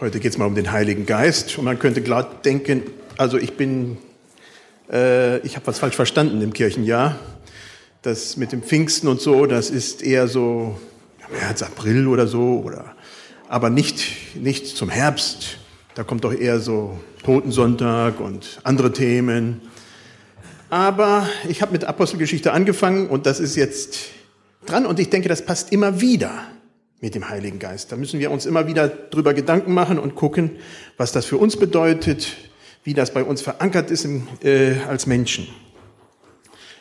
Heute geht es mal um den Heiligen Geist und man könnte klar denken, also ich bin, äh, ich habe was falsch verstanden im Kirchenjahr. Das mit dem Pfingsten und so, das ist eher so März, April oder so, oder, aber nicht, nicht zum Herbst. Da kommt doch eher so Totensonntag und andere Themen. Aber ich habe mit Apostelgeschichte angefangen und das ist jetzt dran und ich denke, das passt immer wieder mit dem Heiligen Geist. Da müssen wir uns immer wieder drüber Gedanken machen und gucken, was das für uns bedeutet, wie das bei uns verankert ist im, äh, als Menschen.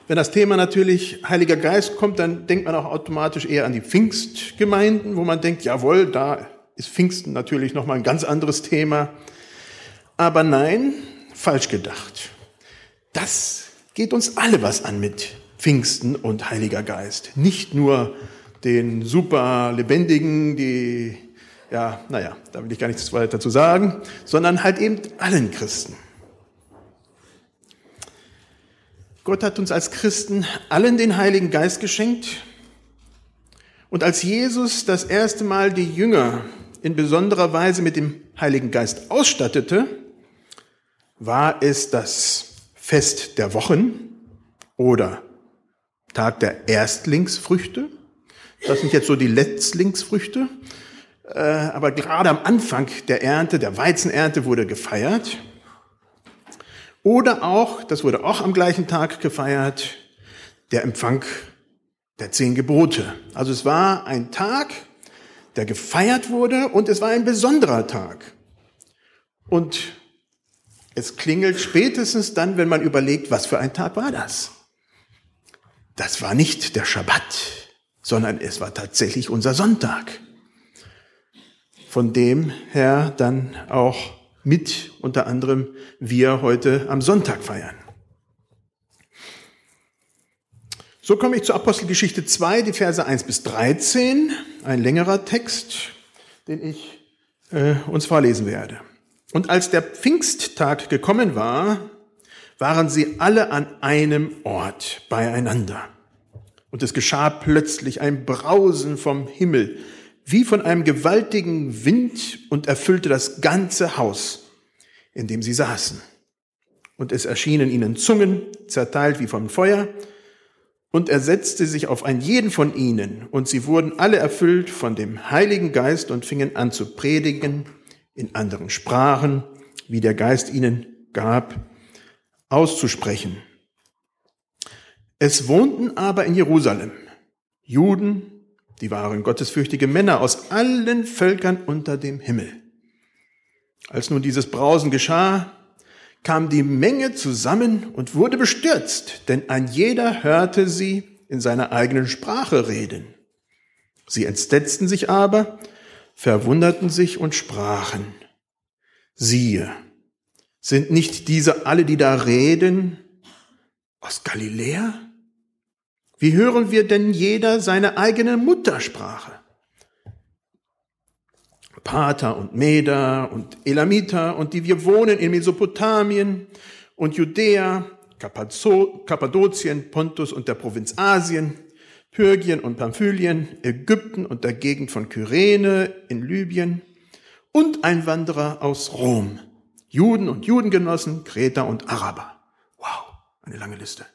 Wenn das Thema natürlich Heiliger Geist kommt, dann denkt man auch automatisch eher an die Pfingstgemeinden, wo man denkt, jawohl, da ist Pfingsten natürlich nochmal ein ganz anderes Thema. Aber nein, falsch gedacht. Das geht uns alle was an mit Pfingsten und Heiliger Geist. Nicht nur den super lebendigen, die, ja, naja, da will ich gar nichts weiter dazu sagen, sondern halt eben allen Christen. Gott hat uns als Christen allen den Heiligen Geist geschenkt. Und als Jesus das erste Mal die Jünger in besonderer Weise mit dem Heiligen Geist ausstattete, war es das Fest der Wochen oder Tag der Erstlingsfrüchte das sind jetzt so die Letztlingsfrüchte. Äh, aber gerade am Anfang der Ernte, der Weizenernte wurde gefeiert. Oder auch, das wurde auch am gleichen Tag gefeiert, der Empfang der zehn Gebote. Also es war ein Tag, der gefeiert wurde und es war ein besonderer Tag. Und es klingelt spätestens dann, wenn man überlegt, was für ein Tag war das. Das war nicht der Schabbat sondern es war tatsächlich unser Sonntag, von dem her dann auch mit unter anderem wir heute am Sonntag feiern. So komme ich zur Apostelgeschichte 2, die Verse 1 bis 13, ein längerer Text, den ich äh, uns vorlesen werde. Und als der Pfingsttag gekommen war, waren sie alle an einem Ort beieinander. Und es geschah plötzlich ein Brausen vom Himmel, wie von einem gewaltigen Wind und erfüllte das ganze Haus, in dem sie saßen. Und es erschienen ihnen Zungen, zerteilt wie vom Feuer, und er setzte sich auf einen jeden von ihnen, und sie wurden alle erfüllt von dem Heiligen Geist und fingen an zu predigen in anderen Sprachen, wie der Geist ihnen gab, auszusprechen. Es wohnten aber in Jerusalem Juden, die waren gottesfürchtige Männer aus allen Völkern unter dem Himmel. Als nun dieses Brausen geschah, kam die Menge zusammen und wurde bestürzt, denn ein jeder hörte sie in seiner eigenen Sprache reden. Sie entsetzten sich aber, verwunderten sich und sprachen, siehe, sind nicht diese alle, die da reden, aus Galiläa? Wie hören wir denn jeder seine eigene Muttersprache? Pater und Meder und Elamiter und die wir wohnen in Mesopotamien und Judäa, Kappadokien, Pontus und der Provinz Asien, Pyrgien und Pamphylien, Ägypten und der Gegend von Kyrene in Libyen und Einwanderer aus Rom, Juden und Judengenossen, Kreter und Araber. Wow, eine lange Liste.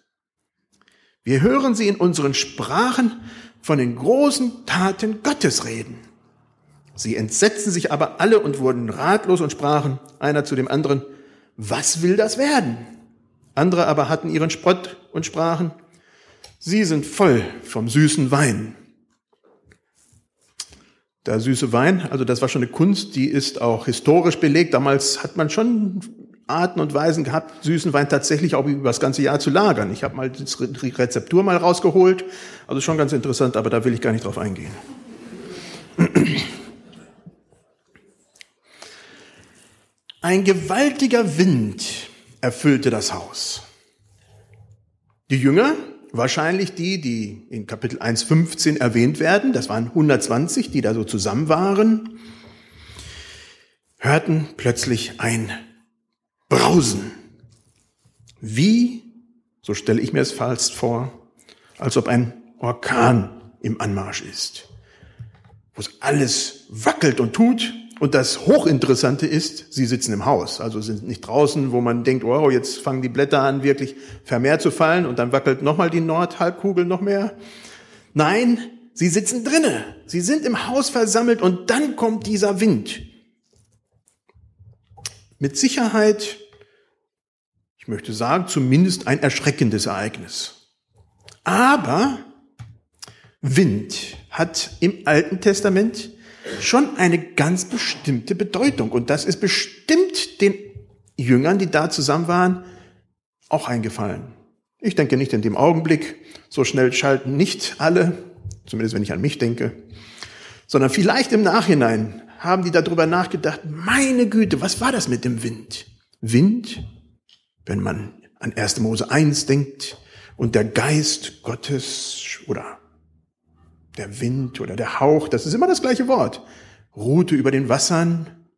Wir hören sie in unseren Sprachen von den großen Taten Gottes reden. Sie entsetzten sich aber alle und wurden ratlos und sprachen einer zu dem anderen, was will das werden? Andere aber hatten ihren Spott und sprachen, sie sind voll vom süßen Wein. Der süße Wein, also das war schon eine Kunst, die ist auch historisch belegt. Damals hat man schon Arten und Weisen gehabt, süßen Wein tatsächlich auch über das ganze Jahr zu lagern. Ich habe mal die Rezeptur mal rausgeholt, also schon ganz interessant, aber da will ich gar nicht drauf eingehen. Ein gewaltiger Wind erfüllte das Haus. Die Jünger, wahrscheinlich die, die in Kapitel 1.15 erwähnt werden, das waren 120, die da so zusammen waren, hörten plötzlich ein Brausen. Wie, so stelle ich mir es fast vor, als ob ein Orkan im Anmarsch ist, wo es alles wackelt und tut Und das Hochinteressante ist, sie sitzen im Haus, also sind nicht draußen, wo man denkt, wow, jetzt fangen die Blätter an, wirklich vermehrt zu fallen und dann wackelt nochmal die Nordhalbkugel noch mehr. Nein, sie sitzen drinnen. Sie sind im Haus versammelt und dann kommt dieser Wind. Mit Sicherheit, ich möchte sagen, zumindest ein erschreckendes Ereignis. Aber Wind hat im Alten Testament schon eine ganz bestimmte Bedeutung. Und das ist bestimmt den Jüngern, die da zusammen waren, auch eingefallen. Ich denke nicht in dem Augenblick, so schnell schalten nicht alle, zumindest wenn ich an mich denke, sondern vielleicht im Nachhinein haben die darüber nachgedacht, meine Güte, was war das mit dem Wind? Wind, wenn man an 1. Mose 1 denkt und der Geist Gottes oder der Wind oder der Hauch, das ist immer das gleiche Wort. Ruhte über den Wassern.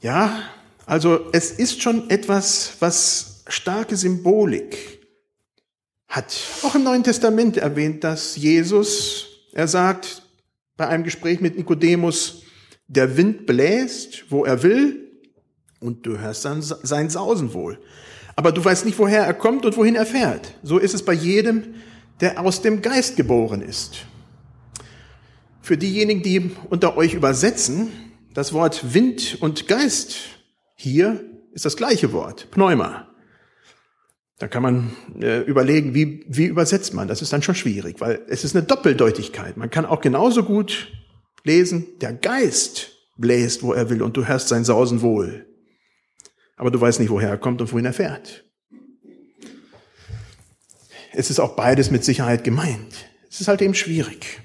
Ja, also es ist schon etwas, was starke Symbolik hat. Auch im Neuen Testament erwähnt das Jesus. Er sagt bei einem Gespräch mit Nikodemus, der Wind bläst, wo er will, und du hörst dann sein Sausen wohl. Aber du weißt nicht, woher er kommt und wohin er fährt. So ist es bei jedem, der aus dem Geist geboren ist. Für diejenigen, die unter euch übersetzen, das Wort Wind und Geist hier ist das gleiche Wort, Pneuma. Da kann man äh, überlegen, wie, wie übersetzt man. Das ist dann schon schwierig, weil es ist eine Doppeldeutigkeit. Man kann auch genauso gut lesen, der Geist bläst, wo er will, und du hörst sein Sausen wohl. Aber du weißt nicht, woher er kommt und wohin er fährt es ist auch beides mit Sicherheit gemeint. Es ist halt eben schwierig.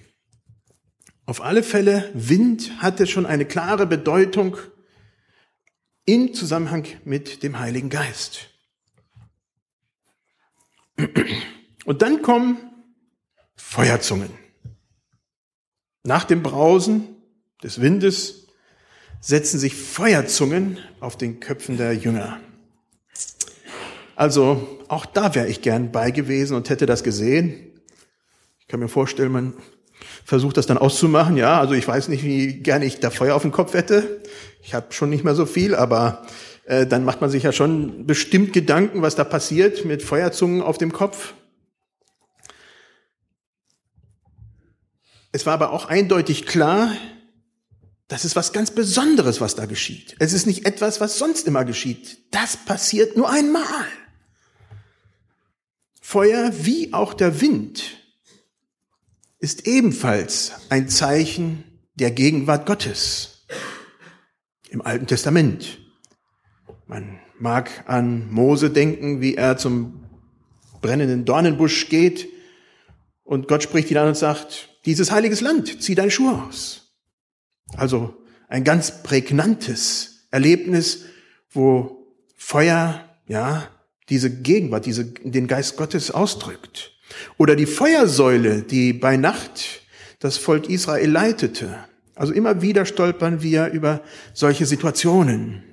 Auf alle Fälle, Wind hatte schon eine klare Bedeutung in Zusammenhang mit dem Heiligen Geist. Und dann kommen Feuerzungen. Nach dem Brausen des Windes setzen sich Feuerzungen auf den Köpfen der Jünger. Also auch da wäre ich gern bei gewesen und hätte das gesehen. Ich kann mir vorstellen, man versucht das dann auszumachen. Ja, also ich weiß nicht, wie gerne ich da Feuer auf den Kopf hätte. Ich habe schon nicht mehr so viel, aber äh, dann macht man sich ja schon bestimmt Gedanken, was da passiert mit Feuerzungen auf dem Kopf. Es war aber auch eindeutig klar, das ist was ganz Besonderes, was da geschieht. Es ist nicht etwas, was sonst immer geschieht. Das passiert nur einmal. Feuer wie auch der Wind ist ebenfalls ein Zeichen der Gegenwart Gottes im Alten Testament. Man mag an Mose denken, wie er zum brennenden Dornenbusch geht und Gott spricht ihn an und sagt, dieses heiliges Land, zieh deine Schuhe aus. Also ein ganz prägnantes Erlebnis, wo Feuer, ja, diese Gegenwart, diese, den Geist Gottes ausdrückt. Oder die Feuersäule, die bei Nacht das Volk Israel leitete. Also immer wieder stolpern wir über solche Situationen.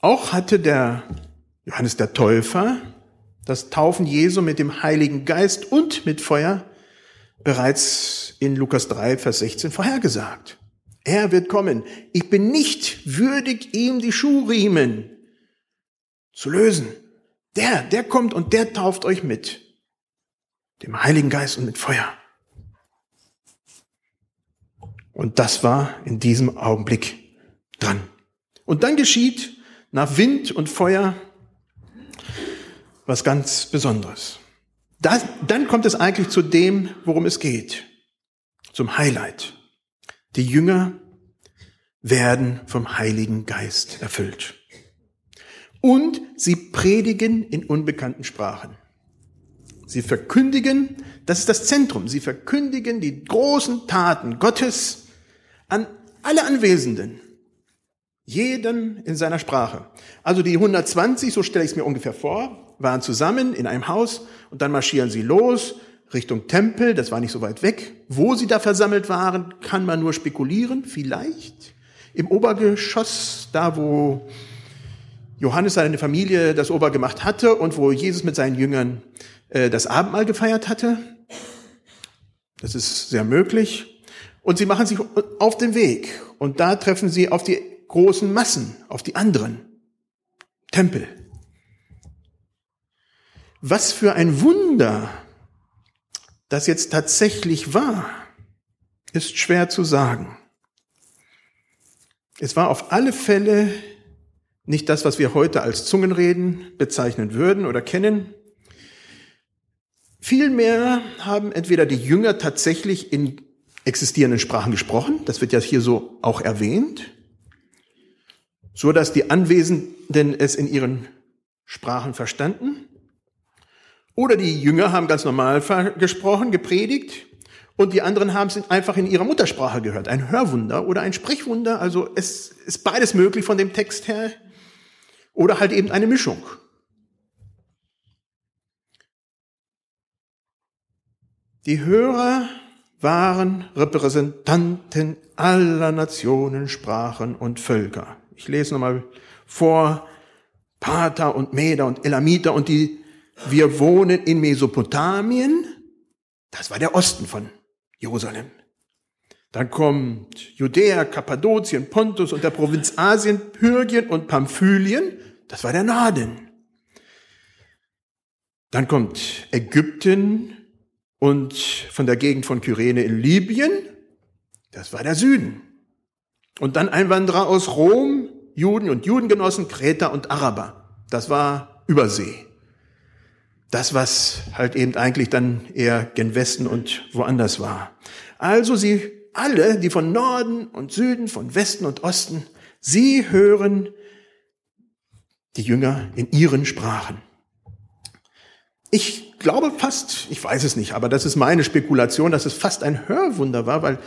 Auch hatte der Johannes der Täufer das Taufen Jesu mit dem Heiligen Geist und mit Feuer bereits in Lukas 3, Vers 16 vorhergesagt. Er wird kommen. Ich bin nicht würdig, ihm die Schuhriemen zu lösen. Der, der kommt und der tauft euch mit dem Heiligen Geist und mit Feuer. Und das war in diesem Augenblick dran. Und dann geschieht nach Wind und Feuer was ganz Besonderes. Das, dann kommt es eigentlich zu dem, worum es geht, zum Highlight. Die Jünger werden vom Heiligen Geist erfüllt und sie predigen in unbekannten Sprachen. Sie verkündigen, das ist das Zentrum, sie verkündigen die großen Taten Gottes an alle Anwesenden, jedem in seiner Sprache. Also die 120, so stelle ich es mir ungefähr vor, waren zusammen in einem Haus und dann marschieren sie los Richtung Tempel, das war nicht so weit weg. Wo sie da versammelt waren, kann man nur spekulieren, vielleicht im Obergeschoss, da wo Johannes seine Familie das Obergemacht hatte und wo Jesus mit seinen Jüngern äh, das Abendmahl gefeiert hatte. Das ist sehr möglich. Und sie machen sich auf den Weg. Und da treffen sie auf die großen Massen, auf die anderen. Tempel. Was für ein Wunder das jetzt tatsächlich war, ist schwer zu sagen. Es war auf alle Fälle nicht das, was wir heute als Zungenreden bezeichnen würden oder kennen. Vielmehr haben entweder die Jünger tatsächlich in existierenden Sprachen gesprochen, das wird ja hier so auch erwähnt, so dass die Anwesenden es in ihren Sprachen verstanden. Oder die Jünger haben ganz normal gesprochen, gepredigt, und die anderen haben es einfach in ihrer Muttersprache gehört. Ein Hörwunder oder ein Sprechwunder. Also es ist beides möglich von dem Text her. Oder halt eben eine Mischung. Die Hörer waren Repräsentanten aller Nationen, Sprachen und Völker. Ich lese nochmal vor. Pater und Meder und Elamiter und die, wir wohnen in Mesopotamien. Das war der Osten von Jerusalem. Dann kommt Judäa, Kappadokien, Pontus und der Provinz Asien, Pyrgien und Pamphylien. Das war der Norden. Dann kommt Ägypten und von der Gegend von Kyrene in Libyen. Das war der Süden. Und dann Einwanderer aus Rom, Juden und Judengenossen, Kreter und Araber. Das war Übersee das, was halt eben eigentlich dann eher gen Westen und woanders war. Also sie alle, die von Norden und Süden, von Westen und Osten, sie hören die Jünger in ihren Sprachen. Ich glaube fast, ich weiß es nicht, aber das ist meine Spekulation, dass es fast ein Hörwunder war, weil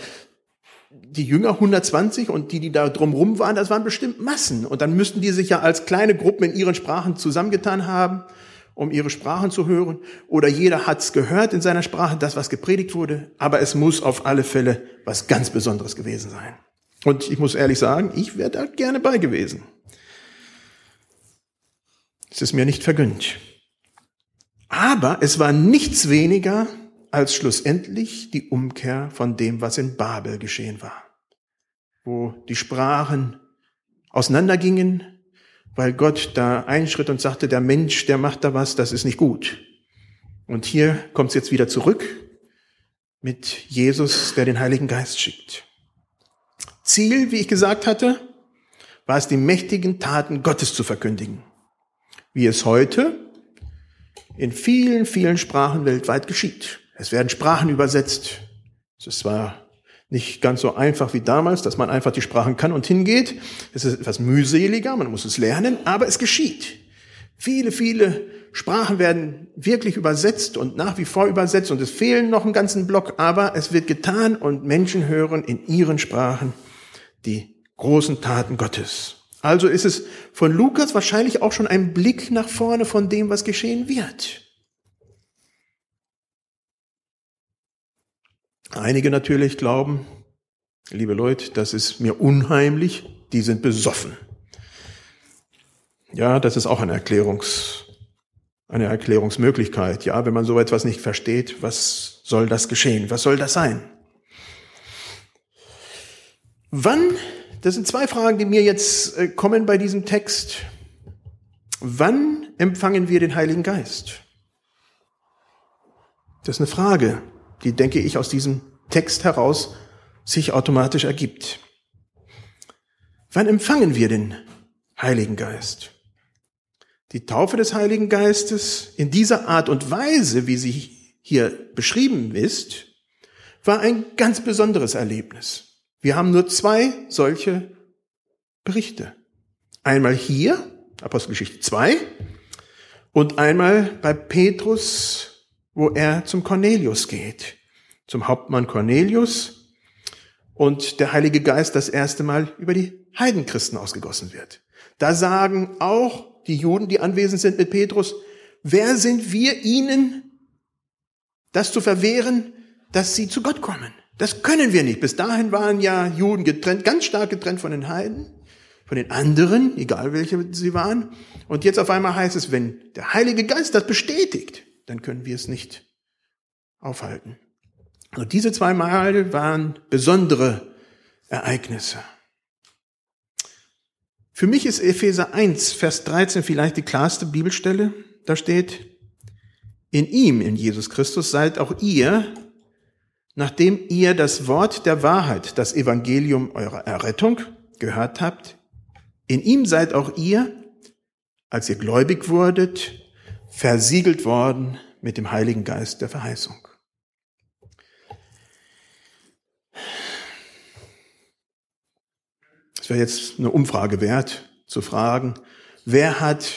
die Jünger 120 und die, die da drumrum waren, das waren bestimmt Massen. Und dann müssten die sich ja als kleine Gruppen in ihren Sprachen zusammengetan haben um ihre Sprachen zu hören, oder jeder hat's gehört in seiner Sprache, das, was gepredigt wurde, aber es muss auf alle Fälle was ganz Besonderes gewesen sein. Und ich muss ehrlich sagen, ich wäre da gerne bei gewesen. Es ist mir nicht vergönnt. Aber es war nichts weniger als schlussendlich die Umkehr von dem, was in Babel geschehen war, wo die Sprachen auseinandergingen, weil Gott da einschritt und sagte, der Mensch, der macht da was, das ist nicht gut. Und hier kommt es jetzt wieder zurück mit Jesus, der den Heiligen Geist schickt. Ziel, wie ich gesagt hatte, war es, die mächtigen Taten Gottes zu verkündigen. Wie es heute in vielen, vielen Sprachen weltweit geschieht. Es werden Sprachen übersetzt. Es ist zwar nicht ganz so einfach wie damals, dass man einfach die Sprachen kann und hingeht. Es ist etwas mühseliger, man muss es lernen, aber es geschieht. Viele, viele Sprachen werden wirklich übersetzt und nach wie vor übersetzt und es fehlen noch einen ganzen Block, aber es wird getan und Menschen hören in ihren Sprachen die großen Taten Gottes. Also ist es von Lukas wahrscheinlich auch schon ein Blick nach vorne von dem, was geschehen wird. Einige natürlich glauben, liebe Leute, das ist mir unheimlich, die sind besoffen. Ja, das ist auch eine Erklärungs, eine Erklärungsmöglichkeit. Ja, wenn man so etwas nicht versteht, was soll das geschehen? Was soll das sein? Wann, das sind zwei Fragen, die mir jetzt äh, kommen bei diesem Text. Wann empfangen wir den Heiligen Geist? Das ist eine Frage die, denke ich, aus diesem Text heraus sich automatisch ergibt. Wann empfangen wir den Heiligen Geist? Die Taufe des Heiligen Geistes in dieser Art und Weise, wie sie hier beschrieben ist, war ein ganz besonderes Erlebnis. Wir haben nur zwei solche Berichte. Einmal hier, Apostelgeschichte 2, und einmal bei Petrus wo er zum Cornelius geht, zum Hauptmann Cornelius und der Heilige Geist das erste Mal über die Heidenchristen ausgegossen wird. Da sagen auch die Juden, die anwesend sind mit Petrus, wer sind wir ihnen, das zu verwehren, dass sie zu Gott kommen? Das können wir nicht. Bis dahin waren ja Juden getrennt, ganz stark getrennt von den Heiden, von den anderen, egal welche sie waren. Und jetzt auf einmal heißt es, wenn der Heilige Geist das bestätigt, dann können wir es nicht aufhalten. Also diese zwei Male waren besondere Ereignisse. Für mich ist Epheser 1, Vers 13 vielleicht die klarste Bibelstelle. Da steht, in ihm, in Jesus Christus, seid auch ihr, nachdem ihr das Wort der Wahrheit, das Evangelium eurer Errettung gehört habt, in ihm seid auch ihr, als ihr gläubig wurdet, versiegelt worden mit dem Heiligen Geist der Verheißung. Es wäre jetzt eine Umfrage wert, zu fragen, wer hat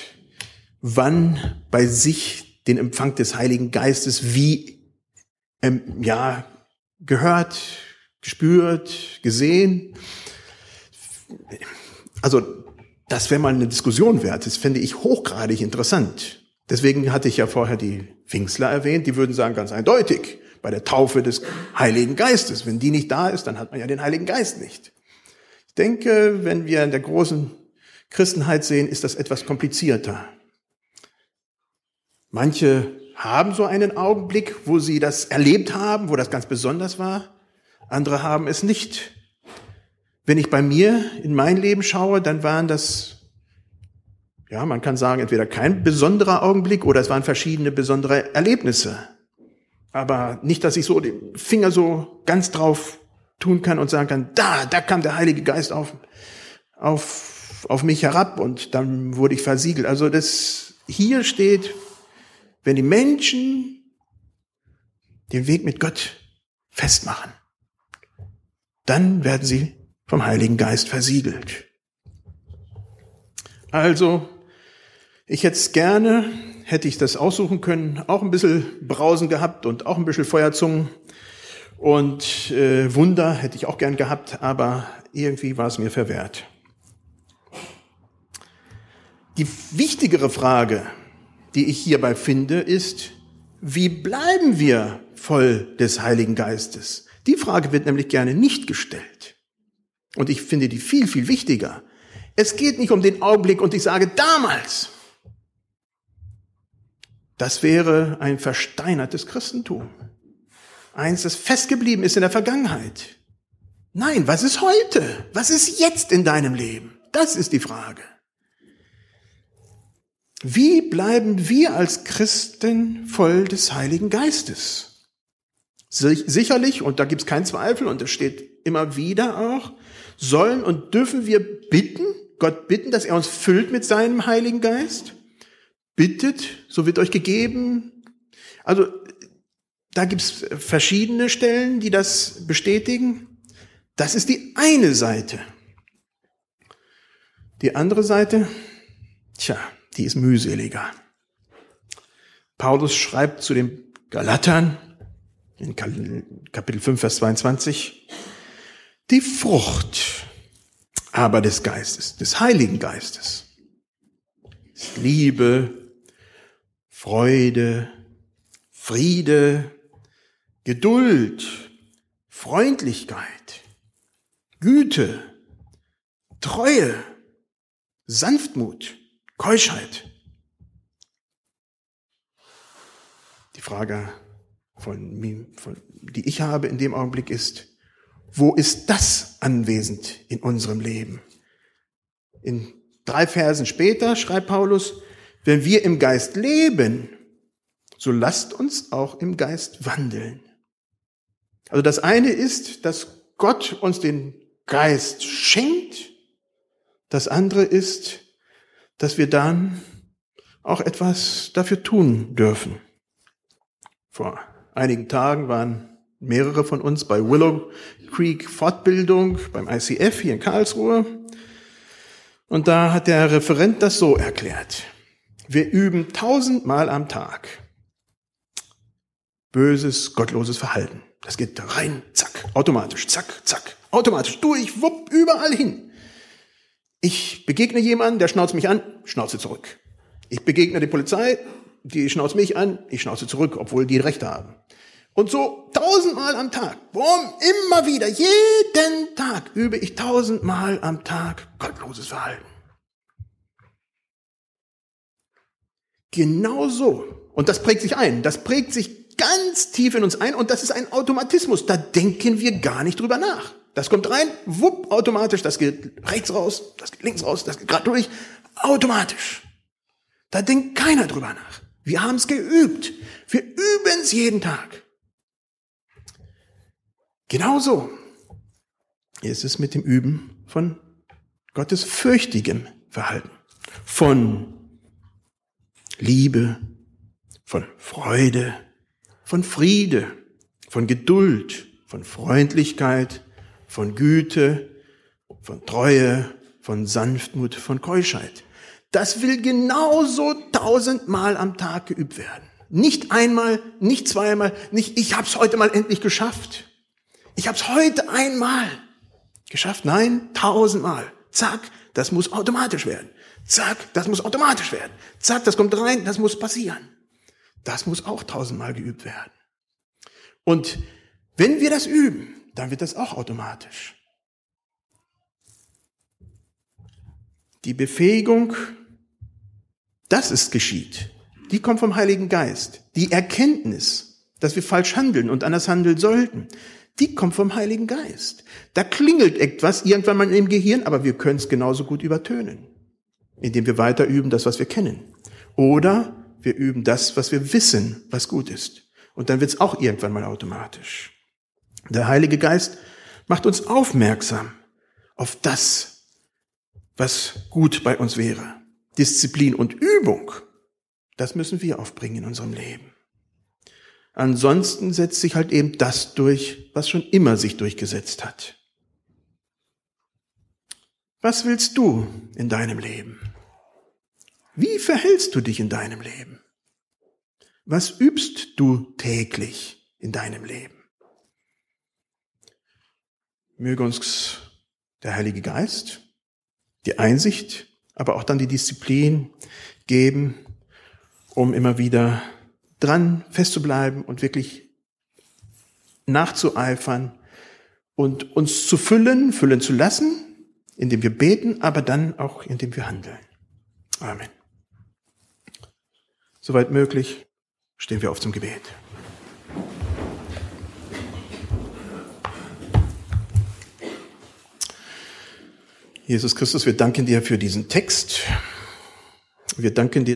wann bei sich den Empfang des Heiligen Geistes wie ähm, ja gehört, gespürt, gesehen. Also das wäre mal eine Diskussion wert. Das fände ich hochgradig interessant. Deswegen hatte ich ja vorher die Pfingstler erwähnt. Die würden sagen ganz eindeutig, bei der Taufe des Heiligen Geistes. Wenn die nicht da ist, dann hat man ja den Heiligen Geist nicht. Ich denke, wenn wir in der großen Christenheit sehen, ist das etwas komplizierter. Manche haben so einen Augenblick, wo sie das erlebt haben, wo das ganz besonders war. Andere haben es nicht. Wenn ich bei mir in mein Leben schaue, dann waren das, ja, man kann sagen, entweder kein besonderer Augenblick oder es waren verschiedene besondere Erlebnisse. Aber nicht, dass ich so den Finger so ganz drauf tun kann und sagen kann, da, da kam der Heilige Geist auf, auf, auf mich herab und dann wurde ich versiegelt. Also das, hier steht, wenn die Menschen den Weg mit Gott festmachen, dann werden sie vom Heiligen Geist versiegelt. Also, ich hätte es gerne, hätte ich das aussuchen können, auch ein bisschen Brausen gehabt und auch ein bisschen Feuerzungen und äh, Wunder hätte ich auch gern gehabt, aber irgendwie war es mir verwehrt. Die wichtigere Frage, die ich hierbei finde, ist, wie bleiben wir voll des Heiligen Geistes? Die Frage wird nämlich gerne nicht gestellt. Und ich finde die viel, viel wichtiger. Es geht nicht um den Augenblick und ich sage damals. Das wäre ein versteinertes Christentum. Eins, das festgeblieben ist in der Vergangenheit. Nein, was ist heute? Was ist jetzt in deinem Leben? Das ist die Frage. Wie bleiben wir als Christen voll des Heiligen Geistes? Sicherlich, und da gibt es keinen Zweifel, und es steht immer wieder auch, sollen und dürfen wir bitten, Gott bitten, dass er uns füllt mit seinem Heiligen Geist? Bittet, so wird euch gegeben. Also da gibt's verschiedene Stellen, die das bestätigen. Das ist die eine Seite. Die andere Seite, tja, die ist mühseliger. Paulus schreibt zu den Galatern in Kapitel 5, Vers 22, die Frucht aber des Geistes, des Heiligen Geistes, ist Liebe, Freude, Friede, Geduld, Freundlichkeit, Güte, Treue, Sanftmut, Keuschheit. Die Frage, von, von, die ich habe in dem Augenblick ist, wo ist das anwesend in unserem Leben? In drei Versen später schreibt Paulus, wenn wir im Geist leben, so lasst uns auch im Geist wandeln. Also das eine ist, dass Gott uns den Geist schenkt. Das andere ist, dass wir dann auch etwas dafür tun dürfen. Vor einigen Tagen waren mehrere von uns bei Willow Creek Fortbildung beim ICF hier in Karlsruhe. Und da hat der Referent das so erklärt. Wir üben tausendmal am Tag böses, gottloses Verhalten. Das geht rein, zack, automatisch, zack, zack, automatisch, durch, wupp, überall hin. Ich begegne jemanden, der schnauzt mich an, schnauze zurück. Ich begegne die Polizei, die schnauzt mich an, ich schnauze zurück, obwohl die Rechte haben. Und so tausendmal am Tag, boom, immer wieder, jeden Tag übe ich tausendmal am Tag gottloses Verhalten. Genau so. Und das prägt sich ein. Das prägt sich ganz tief in uns ein und das ist ein Automatismus. Da denken wir gar nicht drüber nach. Das kommt rein, wupp, automatisch, das geht rechts raus, das geht links raus, das geht gerade durch, automatisch. Da denkt keiner drüber nach. Wir haben es geübt. Wir üben es jeden Tag. Genauso ist es mit dem Üben von Gottes fürchtigem Verhalten, von Liebe, von Freude, von Friede, von Geduld, von Freundlichkeit, von Güte, von Treue, von Sanftmut, von Keuschheit. Das will genauso tausendmal am Tag geübt werden. Nicht einmal, nicht zweimal, nicht ich hab's heute mal endlich geschafft. Ich hab's heute einmal geschafft. Nein, tausendmal. Zack, das muss automatisch werden. Zack, das muss automatisch werden. Zack, das kommt rein, das muss passieren. Das muss auch tausendmal geübt werden. Und wenn wir das üben, dann wird das auch automatisch. Die Befähigung, dass es geschieht, die kommt vom Heiligen Geist. Die Erkenntnis, dass wir falsch handeln und anders handeln sollten, die kommt vom Heiligen Geist. Da klingelt etwas irgendwann mal im Gehirn, aber wir können es genauso gut übertönen, indem wir weiter üben das, was wir kennen. Oder wir üben das, was wir wissen, was gut ist. Und dann wird es auch irgendwann mal automatisch. Der Heilige Geist macht uns aufmerksam auf das, was gut bei uns wäre. Disziplin und Übung, das müssen wir aufbringen in unserem Leben. Ansonsten setzt sich halt eben das durch, was schon immer sich durchgesetzt hat. Was willst du in deinem Leben? Wie verhältst du dich in deinem Leben? Was übst du täglich in deinem Leben? Möge uns der Heilige Geist die Einsicht, aber auch dann die Disziplin geben, um immer wieder dran festzubleiben und wirklich nachzueifern und uns zu füllen, füllen zu lassen, indem wir beten, aber dann auch indem wir handeln. Amen. Soweit möglich stehen wir auf zum Gebet. Jesus Christus, wir danken dir für diesen Text. Wir danken dir,